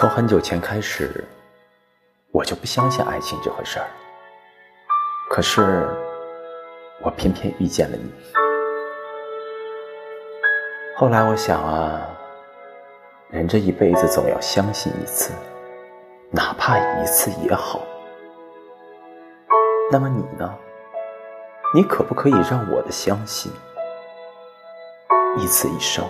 从很久前开始我就不相信爱情这回事儿。可是我偏偏遇见了你。后来我想啊人这一辈子总要相信一次哪怕一次也好。那么你呢？你可不可以让我的相信一次一生？